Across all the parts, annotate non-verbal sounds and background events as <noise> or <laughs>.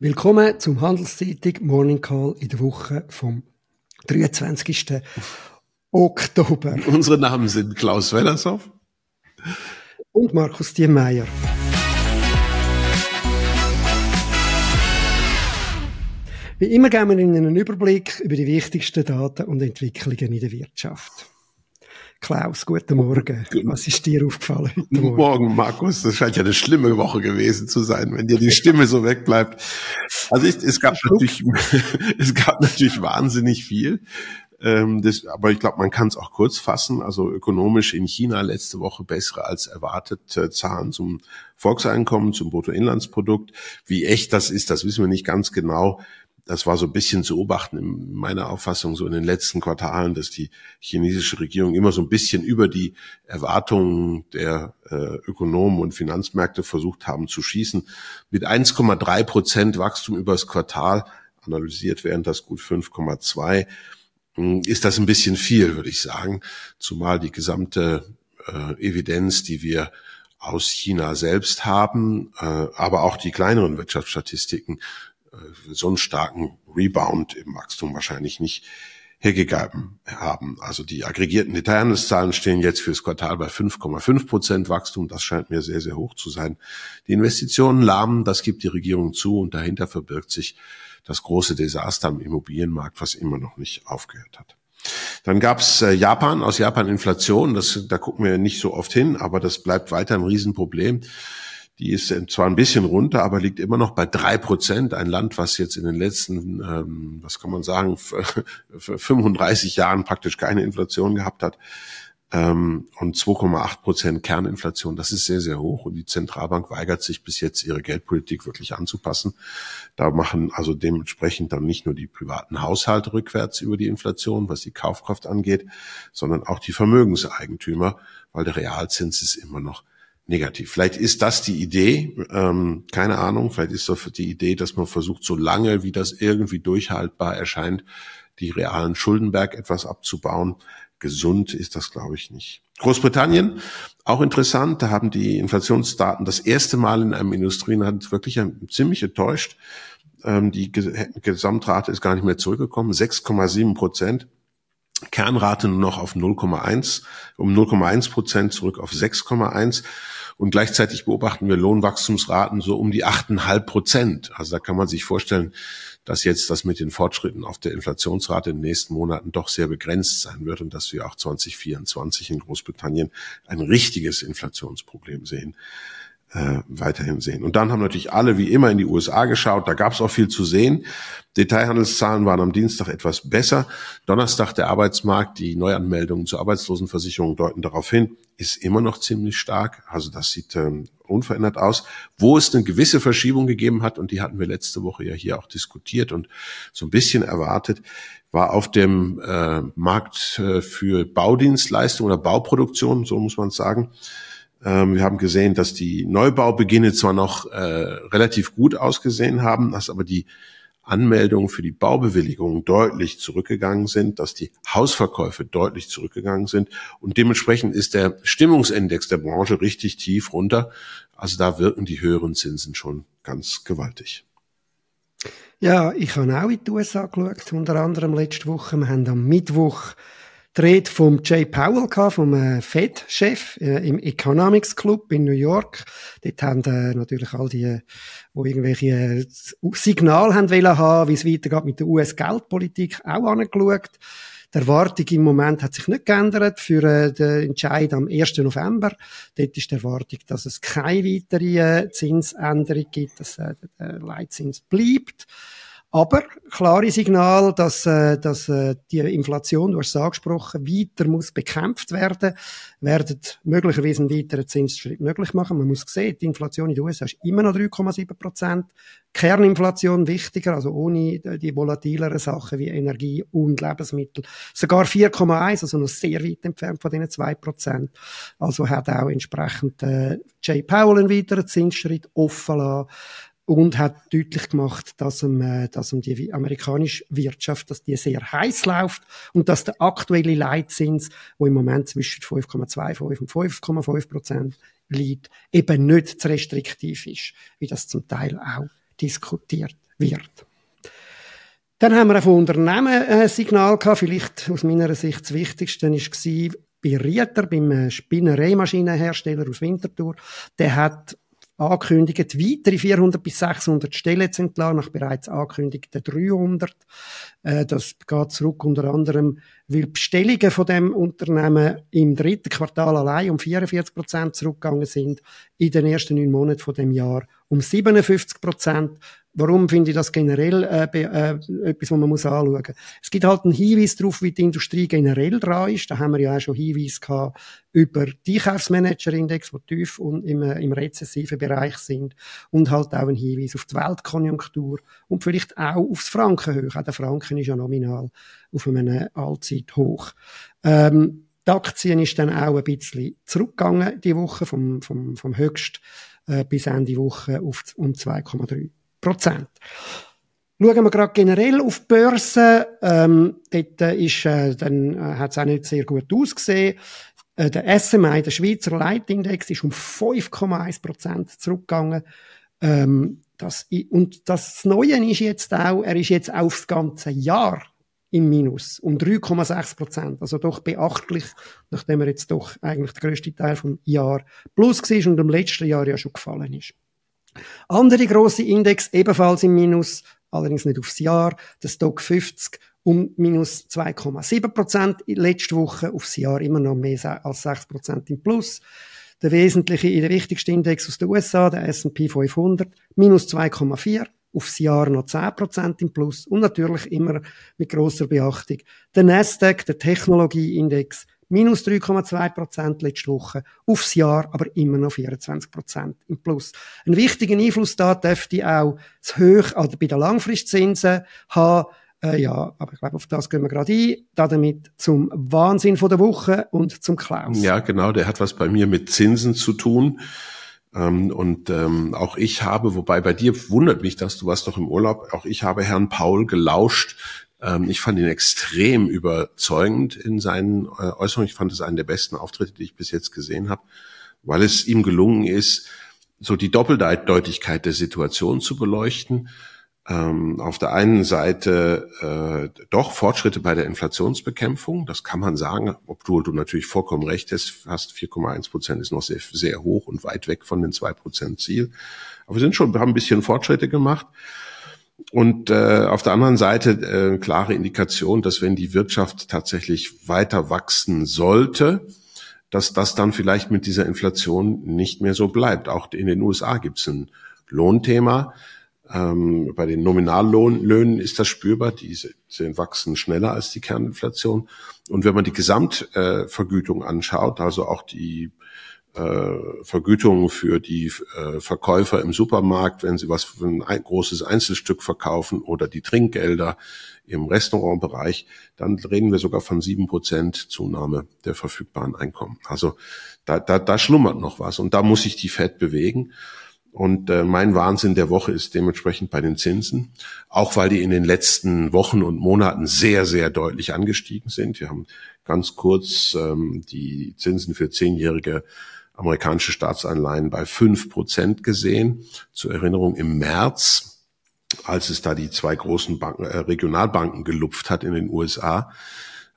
Willkommen zum Handelszeitung Morning Call in der Woche vom 23. Oktober. <laughs> Unsere Namen sind Klaus Wellershoff und Markus Diemeyer. Wie immer geben wir Ihnen einen Überblick über die wichtigsten Daten und Entwicklungen in der Wirtschaft. Klaus, guten Morgen. Was ist dir aufgefallen heute Morgen? Morgen, Markus. Das scheint ja eine schlimme Woche gewesen zu sein, wenn dir die Stimme so wegbleibt. Also ich, es gab natürlich, <laughs> es gab natürlich wahnsinnig viel. Ähm, das, aber ich glaube, man kann es auch kurz fassen. Also ökonomisch in China letzte Woche bessere als erwartet äh, Zahlen zum Volkseinkommen, zum Bruttoinlandsprodukt. Wie echt das ist, das wissen wir nicht ganz genau das war so ein bisschen zu beobachten in meiner Auffassung so in den letzten Quartalen, dass die chinesische Regierung immer so ein bisschen über die Erwartungen der äh, Ökonomen und Finanzmärkte versucht haben zu schießen. Mit 1,3 Prozent Wachstum übers Quartal analysiert wären das gut 5,2 hm, ist das ein bisschen viel, würde ich sagen, zumal die gesamte äh, Evidenz, die wir aus China selbst haben, äh, aber auch die kleineren Wirtschaftsstatistiken so einen starken Rebound im Wachstum wahrscheinlich nicht hergegeben haben. Also die aggregierten Detailhandelszahlen stehen jetzt fürs Quartal bei 5,5 Prozent Wachstum. Das scheint mir sehr, sehr hoch zu sein. Die Investitionen lahmen, das gibt die Regierung zu und dahinter verbirgt sich das große Desaster am Immobilienmarkt, was immer noch nicht aufgehört hat. Dann gab's äh, Japan, aus Japan Inflation, das, da gucken wir nicht so oft hin, aber das bleibt weiter ein Riesenproblem. Die ist zwar ein bisschen runter, aber liegt immer noch bei drei Prozent. Ein Land, was jetzt in den letzten, ähm, was kann man sagen, 35 <laughs> Jahren praktisch keine Inflation gehabt hat. Ähm, und 2,8 Prozent Kerninflation, das ist sehr, sehr hoch. Und die Zentralbank weigert sich bis jetzt, ihre Geldpolitik wirklich anzupassen. Da machen also dementsprechend dann nicht nur die privaten Haushalte rückwärts über die Inflation, was die Kaufkraft angeht, sondern auch die Vermögenseigentümer, weil der Realzins ist immer noch negativ. Vielleicht ist das die Idee, ähm, keine Ahnung, vielleicht ist das die Idee, dass man versucht, so lange wie das irgendwie durchhaltbar erscheint, die realen Schuldenberg etwas abzubauen. Gesund ist das, glaube ich, nicht. Großbritannien, auch interessant, da haben die Inflationsdaten das erste Mal in einem Industrieland wirklich ziemlich enttäuscht. Ähm, die Gesamtrate ist gar nicht mehr zurückgekommen, 6,7 Prozent. Kernrate nur noch auf 0,1, um 0,1 Prozent zurück auf 6,1. Und gleichzeitig beobachten wir Lohnwachstumsraten so um die 8,5 Prozent. Also da kann man sich vorstellen, dass jetzt das mit den Fortschritten auf der Inflationsrate in den nächsten Monaten doch sehr begrenzt sein wird und dass wir auch 2024 in Großbritannien ein richtiges Inflationsproblem sehen äh, weiterhin sehen. Und dann haben natürlich alle wie immer in die USA geschaut. Da gab es auch viel zu sehen. Detailhandelszahlen waren am Dienstag etwas besser. Donnerstag der Arbeitsmarkt, die Neuanmeldungen zur Arbeitslosenversicherung deuten darauf hin, ist immer noch ziemlich stark. Also das sieht ähm, unverändert aus. Wo es eine gewisse Verschiebung gegeben hat, und die hatten wir letzte Woche ja hier auch diskutiert und so ein bisschen erwartet, war auf dem äh, Markt äh, für Baudienstleistungen oder Bauproduktion, so muss man sagen, wir haben gesehen, dass die Neubaubeginne zwar noch äh, relativ gut ausgesehen haben, dass aber die Anmeldungen für die Baubewilligungen deutlich zurückgegangen sind, dass die Hausverkäufe deutlich zurückgegangen sind und dementsprechend ist der Stimmungsindex der Branche richtig tief runter. Also da wirken die höheren Zinsen schon ganz gewaltig. Ja, ich habe auch in die USA geschaut, unter anderem letzte Woche. Wir haben am Mittwoch die Rede vom Jay Powell gehabt, vom äh, Fed-Chef äh, im Economics Club in New York. Dort haben äh, natürlich all die, wo irgendwelche äh, Signale haben wollen haben, wie es weitergeht mit der US-Geldpolitik, auch angeschaut. Die Erwartung im Moment hat sich nicht geändert für äh, den Entscheid am 1. November. Dort ist die Erwartung, dass es keine weitere Zinsänderung gibt, dass der Leitzins bleibt. Aber klare Signal, dass, äh, dass äh, die Inflation, du hast es angesprochen, weiter muss bekämpft werden, werden möglicherweise einen weiteren Zinsschritt möglich machen. Man muss sehen, die Inflation in den USA ist immer noch 3,7 Prozent. Kerninflation wichtiger, also ohne die volatileren Sachen wie Energie und Lebensmittel. Sogar 4,1, also noch sehr weit entfernt von diesen 2 Prozent. Also hat auch entsprechend äh, Jay Powell einen weiteren Zinsschritt offen lassen und hat deutlich gemacht, dass um, äh, dass um die amerikanische Wirtschaft, dass die sehr heiß läuft und dass der aktuelle Leitzins, wo im Moment zwischen 5,25 und 5,5 Prozent liegt, eben nicht zu restriktiv ist, wie das zum Teil auch diskutiert wird. Dann haben wir auch von Unternehmen ein äh, Signal gehabt. Vielleicht aus meiner Sicht das Wichtigste war bei Rieter, beim äh, Spinnereimaschinenhersteller aus Winterthur. Der hat angekündigt, weitere 400 bis 600 Stellen zu entlassen, nach bereits angekündigten 300. Äh, das geht zurück unter anderem, weil Bestellungen von dem Unternehmen im dritten Quartal allein um 44 Prozent zurückgegangen sind, in den ersten neun Monaten von dem Jahr um 57 Prozent. Warum finde ich das generell äh, äh, etwas, was man muss anschauen muss? Es gibt halt einen Hinweis darauf, wie die Industrie generell dran ist. Da haben wir ja auch schon Hinweise gehabt über die Einkaufsmanager-Index, die tief und im, äh, im rezessiven Bereich sind. Und halt auch einen Hinweis auf die Weltkonjunktur und vielleicht auch aufs Frankenhoch. Auch der Franken ist ja nominal auf einem Allzeithoch. Ähm, die Aktien ist dann auch ein bisschen zurückgegangen, die Woche, vom, vom, vom Höchst äh, bis Ende Woche auf um 2,3 Prozent. Schauen wir gerade generell auf die Börse. Ähm, dort äh, ist, äh, dann äh, hat es auch nicht sehr gut ausgesehen. Äh, der SMI, der Schweizer Leitindex, ist um 5,1 Prozent zurückgegangen. Ähm, das, und das Neue ist jetzt auch, er ist jetzt aufs ganze Jahr im Minus um 3,6 Prozent. Also doch beachtlich, nachdem er jetzt doch eigentlich der größte Teil vom Jahr plus war und im letzten Jahr ja schon gefallen ist. Andere große Index ebenfalls im Minus, allerdings nicht aufs Jahr. Der Stock 50 um minus 2,7 Prozent letzte Woche, aufs Jahr immer noch mehr als 6 Prozent im Plus. Der wesentliche, der wichtigste Index aus den USA, der S&P 500, minus 2,4 aufs Jahr noch 10% im Plus und natürlich immer mit großer Beachtung. Der Nasdaq, der Technologieindex, minus 3,2% letzte Woche, aufs Jahr aber immer noch 24% im Plus. Ein wichtiger Einfluss da dürfte auch das Hoch also bei den Langfristzinsen haben. Äh, ja, aber ich glaube, auf das gehen wir gerade ein. Damit zum Wahnsinn von der Woche und zum Klaus. Ja, genau, der hat was bei mir mit Zinsen zu tun. Ähm, und ähm, auch ich habe, wobei bei dir wundert mich, dass du warst doch im Urlaub, auch ich habe Herrn Paul gelauscht ähm, ich fand ihn extrem überzeugend in seinen äh, Äußerungen. Ich fand es einen der besten Auftritte, die ich bis jetzt gesehen habe, weil es ihm gelungen ist, so die Doppeldeutigkeit der Situation zu beleuchten. Ähm, auf der einen Seite äh, doch Fortschritte bei der Inflationsbekämpfung, das kann man sagen, obwohl du natürlich vollkommen recht hast, fast 4,1 Prozent ist noch sehr, sehr hoch und weit weg von den 2 Prozent Ziel. Aber wir sind schon, wir haben ein bisschen Fortschritte gemacht. Und äh, auf der anderen Seite äh, klare Indikation, dass wenn die Wirtschaft tatsächlich weiter wachsen sollte, dass das dann vielleicht mit dieser Inflation nicht mehr so bleibt. Auch in den USA gibt es ein Lohnthema. Ähm, bei den Nominallöhnen ist das spürbar. Die sind, wachsen schneller als die Kerninflation. Und wenn man die Gesamtvergütung äh, anschaut, also auch die äh, Vergütungen für die äh, Verkäufer im Supermarkt, wenn sie was für ein, ein großes Einzelstück verkaufen oder die Trinkgelder im Restaurantbereich, dann reden wir sogar von sieben Prozent Zunahme der verfügbaren Einkommen. Also da, da, da schlummert noch was und da muss sich die Fed bewegen. Und äh, mein Wahnsinn der Woche ist dementsprechend bei den Zinsen, auch weil die in den letzten Wochen und Monaten sehr, sehr deutlich angestiegen sind. Wir haben ganz kurz ähm, die Zinsen für Zehnjährige amerikanische Staatsanleihen bei fünf Prozent gesehen. Zur Erinnerung im März, als es da die zwei großen Banken, äh, Regionalbanken gelupft hat in den USA,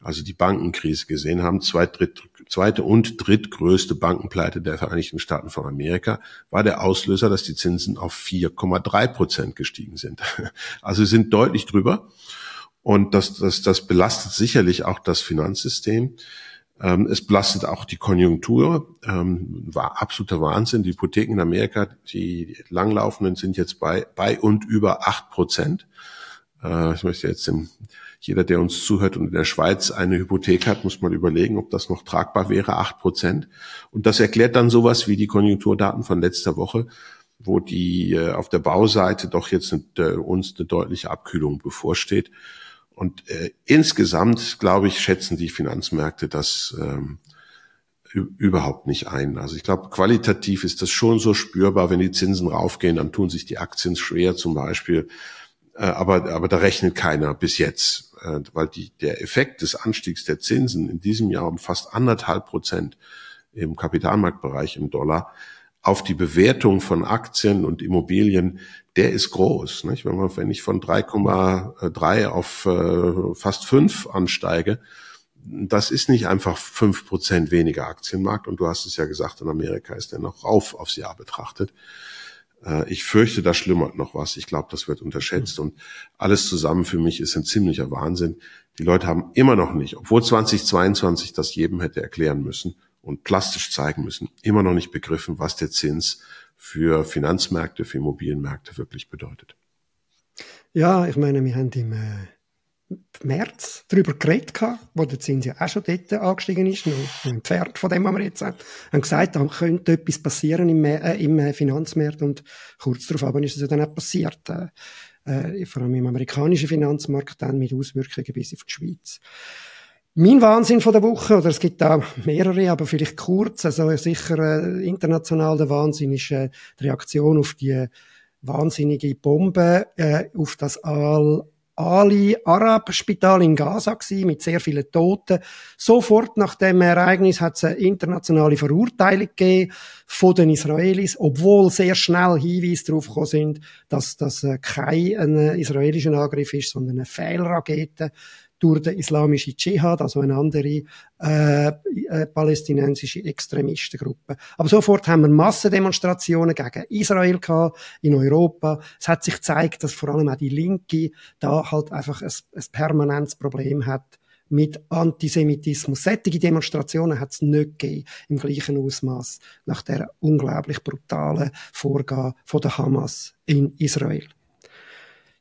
also die Bankenkrise gesehen haben, zweit, dritt, zweite und drittgrößte Bankenpleite der Vereinigten Staaten von Amerika, war der Auslöser, dass die Zinsen auf 4,3 Prozent gestiegen sind. <laughs> Also sind deutlich drüber. Und das, das, das belastet sicherlich auch das Finanzsystem. Ähm, es belastet auch die Konjunktur. Ähm, war absoluter Wahnsinn. Die Hypotheken in Amerika, die langlaufenden, sind jetzt bei, bei und über acht Prozent. Äh, ich möchte jetzt dem, jeder, der uns zuhört und in der Schweiz eine Hypothek hat, muss mal überlegen, ob das noch tragbar wäre, acht Prozent. Und das erklärt dann sowas wie die Konjunkturdaten von letzter Woche, wo die äh, auf der Bauseite doch jetzt äh, uns eine deutliche Abkühlung bevorsteht. Und äh, insgesamt, glaube ich, schätzen die Finanzmärkte das ähm, überhaupt nicht ein. Also ich glaube, qualitativ ist das schon so spürbar, wenn die Zinsen raufgehen, dann tun sich die Aktien schwer zum Beispiel. Äh, aber, aber da rechnet keiner bis jetzt, äh, weil die, der Effekt des Anstiegs der Zinsen in diesem Jahr um fast anderthalb Prozent im Kapitalmarktbereich im Dollar auf die Bewertung von Aktien und Immobilien, der ist groß. Nicht? Wenn, man, wenn ich von 3,3 auf äh, fast 5 ansteige, das ist nicht einfach fünf Prozent weniger Aktienmarkt. Und du hast es ja gesagt, in Amerika ist der noch rauf aufs Jahr betrachtet. Äh, ich fürchte, da schlummert noch was. Ich glaube, das wird unterschätzt. Und alles zusammen für mich ist ein ziemlicher Wahnsinn. Die Leute haben immer noch nicht, obwohl 2022 das jedem hätte erklären müssen und plastisch zeigen müssen, immer noch nicht begriffen, was der Zins für Finanzmärkte, für Immobilienmärkte wirklich bedeutet. Ja, ich meine, wir haben im äh, März darüber geredet gehabt, wo der Zins ja auch schon dort angestiegen ist, noch entfernt von dem, was wir jetzt haben, haben gesagt, da könnte etwas passieren im, äh, im äh, Finanzmarkt und kurz darauf ist es ja dann auch passiert. Äh, äh, vor allem im amerikanischen Finanzmarkt dann mit Auswirkungen bis auf die Schweiz. Mein Wahnsinn von der Woche, oder es gibt da mehrere, aber vielleicht kurz, also sicher äh, international der Wahnsinn ist äh, die Reaktion auf die wahnsinnige Bombe äh, auf das Al Ali Arab Spital in Gaza gewesen, mit sehr vielen Toten. Sofort nach dem Ereignis hat es eine internationale Verurteilung gegeben von den Israelis, obwohl sehr schnell Hinweise darauf gekommen sind, dass das äh, kein israelischer Angriff ist, sondern eine Fehlrakete durch den islamischen Dschihad, also eine andere äh, äh, palästinensische Extremistengruppe. Aber sofort haben wir Massendemonstrationen gegen Israel gehabt in Europa. Es hat sich gezeigt, dass vor allem auch die Linke da halt einfach ein, ein permanentes Problem hat mit Antisemitismus. Sättige Demonstrationen hat es nicht gegeben im gleichen Ausmaß nach der unglaublich brutalen Vorgabe von der Hamas in Israel.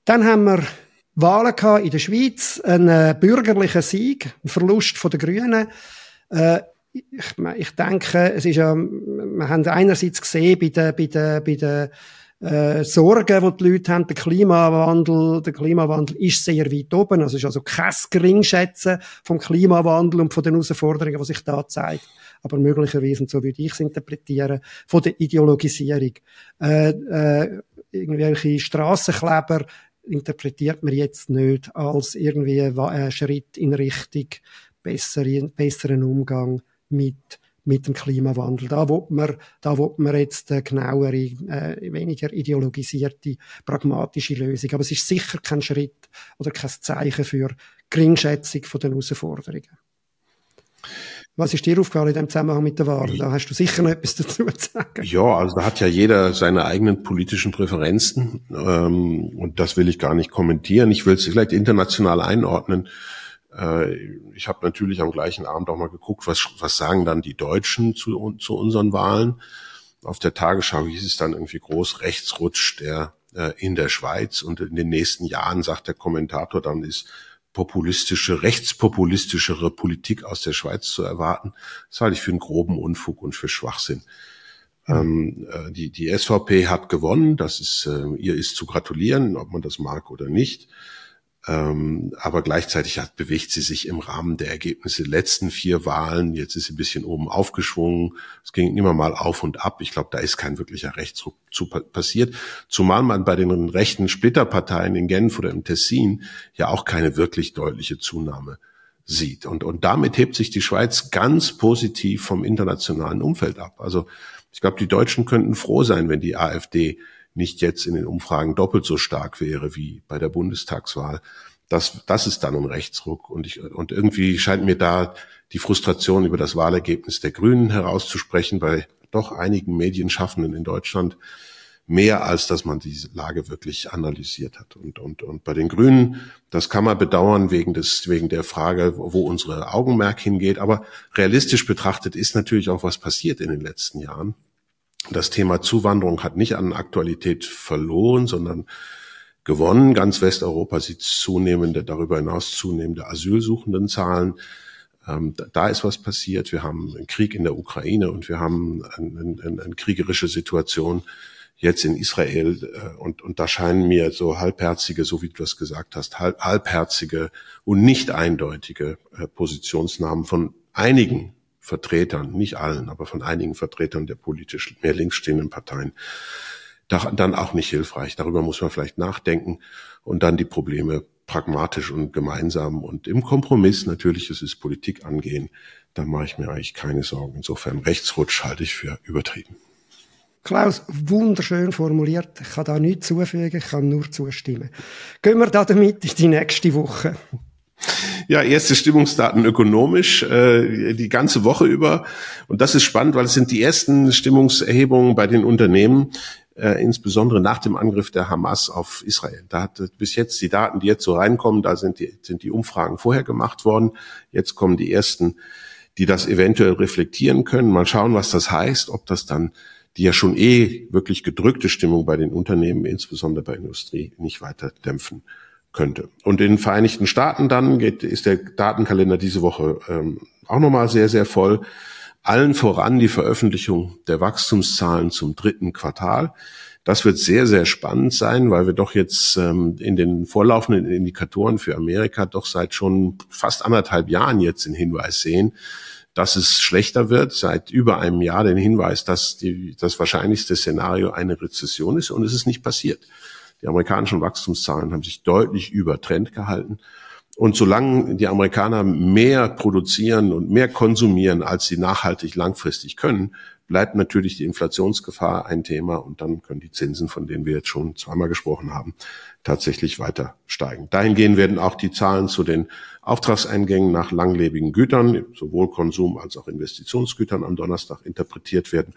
Dann haben wir Wahlen in der Schweiz, einen äh, bürgerlichen Sieg, ein Verlust von den Grünen. Äh, ich, ich denke, es ist ja, wir haben einerseits gesehen bei den, bei den, bei den äh, Sorgen, die die Leute haben, der Klimawandel, der Klimawandel ist sehr weit oben. Also ist also kein Geringschätzen vom Klimawandel und von den Herausforderungen, die sich da zeigen. Aber möglicherweise, und so würde ich es interpretieren, von der Ideologisierung. Äh, äh, irgendwelche Strassenkleber interpretiert man jetzt nicht als irgendwie ein Schritt in Richtung besseren, besseren Umgang mit mit dem Klimawandel. Da wo man, da wo man jetzt eine genauere, äh, weniger ideologisierte, pragmatische Lösung. Aber es ist sicher kein Schritt oder kein Zeichen für Geringschätzung von den Herausforderungen. Was ist dir aufgefallen in dem Zusammenhang mit der Wahl? Da hast du sicher noch etwas dazu zu sagen. Ja, also da hat ja jeder seine eigenen politischen Präferenzen ähm, und das will ich gar nicht kommentieren. Ich will es vielleicht international einordnen. Äh, ich habe natürlich am gleichen Abend auch mal geguckt, was, was sagen dann die Deutschen zu, zu unseren Wahlen. Auf der Tagesschau hieß es dann irgendwie groß Rechtsrutsch der äh, in der Schweiz und in den nächsten Jahren sagt der Kommentator dann ist populistische, rechtspopulistischere Politik aus der Schweiz zu erwarten. Das halte ich für einen groben Unfug und für Schwachsinn. Ähm, äh, die, die SVP hat gewonnen, das ist, äh, ihr ist zu gratulieren, ob man das mag oder nicht. Ähm, aber gleichzeitig hat, bewegt sie sich im Rahmen der Ergebnisse der letzten vier Wahlen. Jetzt ist sie ein bisschen oben aufgeschwungen. Es ging immer mal auf und ab. Ich glaube, da ist kein wirklicher Rechtsruck zu passiert. Zumal man bei den rechten Splitterparteien in Genf oder im Tessin ja auch keine wirklich deutliche Zunahme sieht. Und, und damit hebt sich die Schweiz ganz positiv vom internationalen Umfeld ab. Also ich glaube, die Deutschen könnten froh sein, wenn die AfD nicht jetzt in den Umfragen doppelt so stark wäre wie bei der Bundestagswahl. Das, das ist dann ein Rechtsruck. Und, ich, und irgendwie scheint mir da die Frustration über das Wahlergebnis der Grünen herauszusprechen, bei doch einigen Medienschaffenden in Deutschland mehr als dass man diese Lage wirklich analysiert hat. Und, und, und bei den Grünen, das kann man bedauern wegen des, wegen der Frage, wo unsere Augenmerk hingeht. Aber realistisch betrachtet ist natürlich auch was passiert in den letzten Jahren. Das Thema Zuwanderung hat nicht an Aktualität verloren, sondern gewonnen. Ganz Westeuropa sieht zunehmende, darüber hinaus zunehmende Asylsuchenden Zahlen. Ähm, da ist was passiert. Wir haben einen Krieg in der Ukraine und wir haben eine, eine, eine kriegerische Situation jetzt in Israel. Äh, und, und da scheinen mir so halbherzige, so wie du das gesagt hast, halb, halbherzige und nicht eindeutige äh, Positionsnahmen von einigen Vertretern, nicht allen, aber von einigen Vertretern der politisch mehr links stehenden Parteien, dann auch nicht hilfreich. Darüber muss man vielleicht nachdenken und dann die Probleme pragmatisch und gemeinsam und im Kompromiss, natürlich ist es Politik angehen, da mache ich mir eigentlich keine Sorgen. Insofern Rechtsrutsch halte ich für übertrieben. Klaus, wunderschön formuliert. Ich kann da nichts zufügen, ich kann nur zustimmen. Gehen wir da damit in die nächste Woche. Ja, erste Stimmungsdaten ökonomisch äh, die ganze Woche über. Und das ist spannend, weil es sind die ersten Stimmungserhebungen bei den Unternehmen, äh, insbesondere nach dem Angriff der Hamas auf Israel. Da hat bis jetzt die Daten, die jetzt so reinkommen, da sind die, sind die Umfragen vorher gemacht worden. Jetzt kommen die ersten, die das eventuell reflektieren können. Mal schauen, was das heißt, ob das dann die ja schon eh wirklich gedrückte Stimmung bei den Unternehmen, insbesondere bei Industrie, nicht weiter dämpfen könnte. Und in den Vereinigten Staaten dann geht, ist der Datenkalender diese Woche ähm, auch nochmal sehr, sehr voll. Allen voran die Veröffentlichung der Wachstumszahlen zum dritten Quartal. Das wird sehr, sehr spannend sein, weil wir doch jetzt ähm, in den vorlaufenden Indikatoren für Amerika doch seit schon fast anderthalb Jahren jetzt den Hinweis sehen, dass es schlechter wird, seit über einem Jahr den Hinweis, dass die, das wahrscheinlichste Szenario eine Rezession ist und es ist nicht passiert. Die amerikanischen Wachstumszahlen haben sich deutlich über Trend gehalten. Und solange die Amerikaner mehr produzieren und mehr konsumieren, als sie nachhaltig langfristig können, bleibt natürlich die Inflationsgefahr ein Thema und dann können die Zinsen, von denen wir jetzt schon zweimal gesprochen haben, tatsächlich weiter steigen. Dahingehend werden auch die Zahlen zu den Auftragseingängen nach langlebigen Gütern, sowohl Konsum als auch Investitionsgütern am Donnerstag interpretiert werden.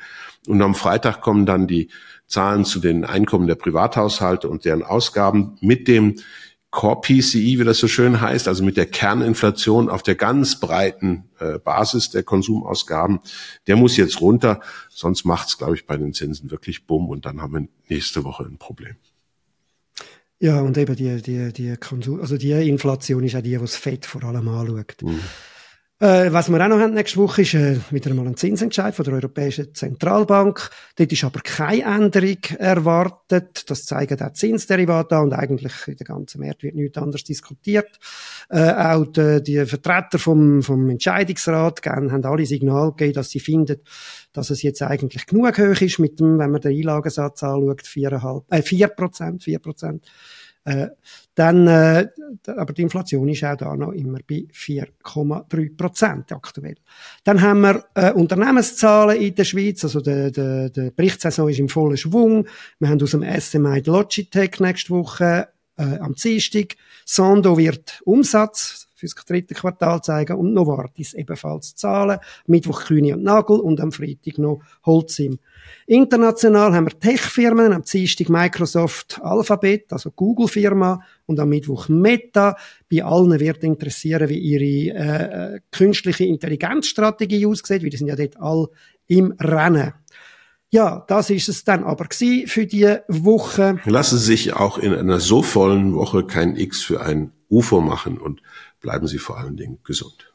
Und am Freitag kommen dann die Zahlen zu den Einkommen der Privathaushalte und deren Ausgaben mit dem Core PCI, wie das so schön heißt, also mit der Kerninflation auf der ganz breiten äh, Basis der Konsumausgaben, der muss jetzt runter, sonst macht's, glaube ich, bei den Zinsen wirklich bumm und dann haben wir nächste Woche ein Problem. Ja, und eben die, die, die Konsum, also die Inflation ist auch die, die das Fett vor allem anschaut. Mhm. Äh, was wir auch noch haben nächste Woche ist äh, wieder einmal ein Zinsentscheid von der Europäischen Zentralbank. Dort ist aber keine Änderung erwartet. Das zeigen auch Zinsderivate an und eigentlich in der ganzen Märkte wird nichts anderes diskutiert. Äh, auch die, die Vertreter vom, vom Entscheidungsrat haben alle Signale gegeben, dass sie finden, dass es jetzt eigentlich genug hoch ist mit dem, wenn man den Einlagensatz anschaut, 4,5, äh, 4 Prozent, 4 Prozent. Äh, dann, äh, aber die Inflation ist auch da noch immer bei 4,3 Prozent aktuell. Dann haben wir äh, Unternehmenszahlen in der Schweiz, also der, der, der Berichtssaison ist im vollen Schwung. Wir haben aus dem SMI Logitech nächste Woche äh, am Dienstag. Sando wird Umsatz für das dritte Quartal zeigen und Novartis ebenfalls Zahlen. Mittwoch Kühne und Nagel und am Freitag noch Holzim. International haben wir Tech-Firmen, am Dienstag Microsoft Alphabet, also Google-Firma, und am Mittwoch Meta. Bei allen wird interessieren, wie ihre äh, äh, künstliche Intelligenzstrategie aussieht, weil die sind ja dort all im Rennen. Ja, das ist es dann aber für die Woche. Lassen Sie sich auch in einer so vollen Woche kein X für ein UFO machen und bleiben Sie vor allen Dingen gesund.